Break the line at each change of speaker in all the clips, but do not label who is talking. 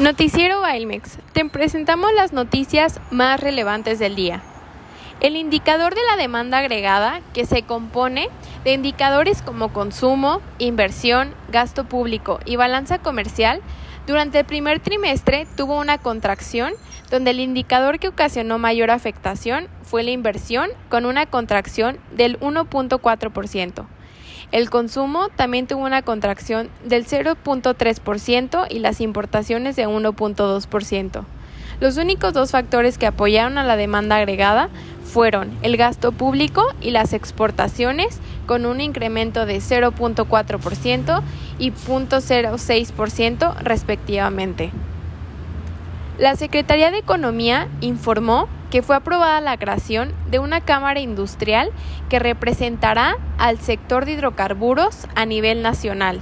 Noticiero Bailmex. Te presentamos las noticias más relevantes del día. El indicador de la demanda agregada, que se compone de indicadores como consumo, inversión, gasto público y balanza comercial, durante el primer trimestre tuvo una contracción donde el indicador que ocasionó mayor afectación fue la inversión con una contracción del 1.4%. El consumo también tuvo una contracción del 0.3% y las importaciones de 1.2%. Los únicos dos factores que apoyaron a la demanda agregada fueron el gasto público y las exportaciones con un incremento de 0.4% y 0.06% respectivamente. La Secretaría de Economía informó que fue aprobada la creación de una Cámara Industrial que representará al sector de hidrocarburos a nivel nacional.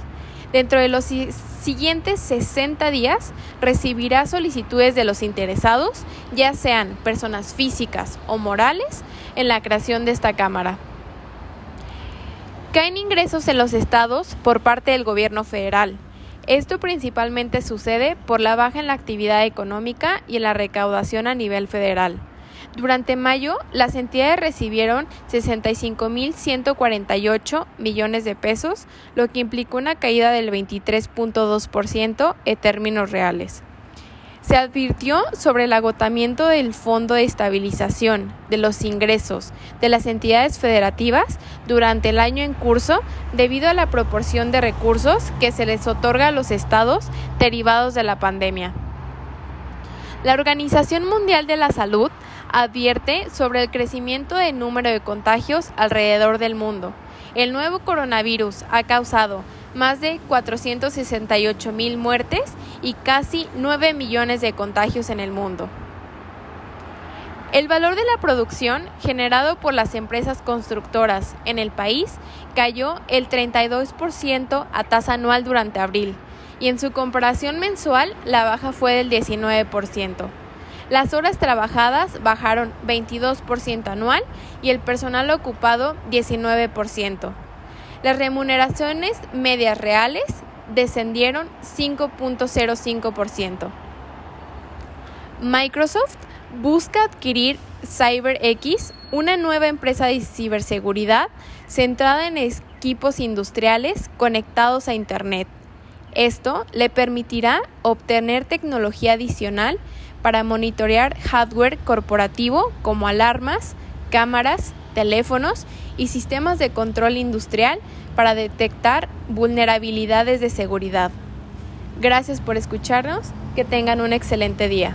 Dentro de los siguientes 60 días recibirá solicitudes de los interesados, ya sean personas físicas o morales, en la creación de esta Cámara. Caen ingresos en los estados por parte del gobierno federal. Esto principalmente sucede por la baja en la actividad económica y en la recaudación a nivel federal. Durante mayo, las entidades recibieron 65.148 millones de pesos, lo que implicó una caída del 23.2% en términos reales. Se advirtió sobre el agotamiento del Fondo de Estabilización de los ingresos de las entidades federativas durante el año en curso debido a la proporción de recursos que se les otorga a los estados derivados de la pandemia. La Organización Mundial de la Salud advierte sobre el crecimiento del número de contagios alrededor del mundo. El nuevo coronavirus ha causado más de 468 mil muertes y casi 9 millones de contagios en el mundo. El valor de la producción generado por las empresas constructoras en el país cayó el 32% a tasa anual durante abril y en su comparación mensual la baja fue del 19%. Las horas trabajadas bajaron 22% anual y el personal ocupado 19%. Las remuneraciones medias reales descendieron 5.05%. Microsoft busca adquirir CyberX, una nueva empresa de ciberseguridad centrada en equipos industriales conectados a Internet. Esto le permitirá obtener tecnología adicional para monitorear hardware corporativo como alarmas, cámaras, teléfonos y sistemas de control industrial para detectar vulnerabilidades de seguridad. Gracias por escucharnos, que tengan un excelente día.